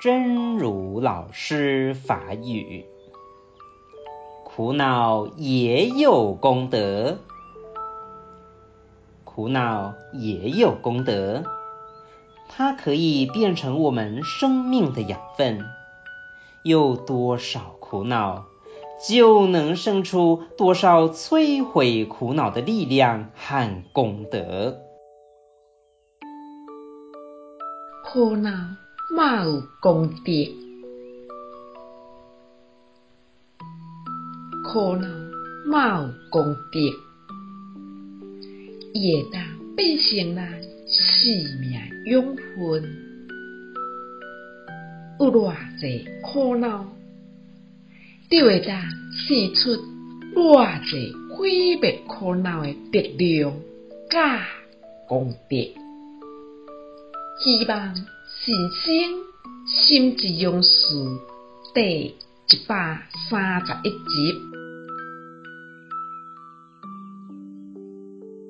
真如老师法语：苦恼也有功德，苦恼也有功德，它可以变成我们生命的养分。有多少苦恼，就能生出多少摧毁苦恼的力量和功德。苦恼嘛有功德，苦恼嘛有功德，伊会当变成咱生命养分。有偌济苦恼，就会当生出偌济毁灭苦恼的力量甲功德。希望新生心之勇士第一百三十一集。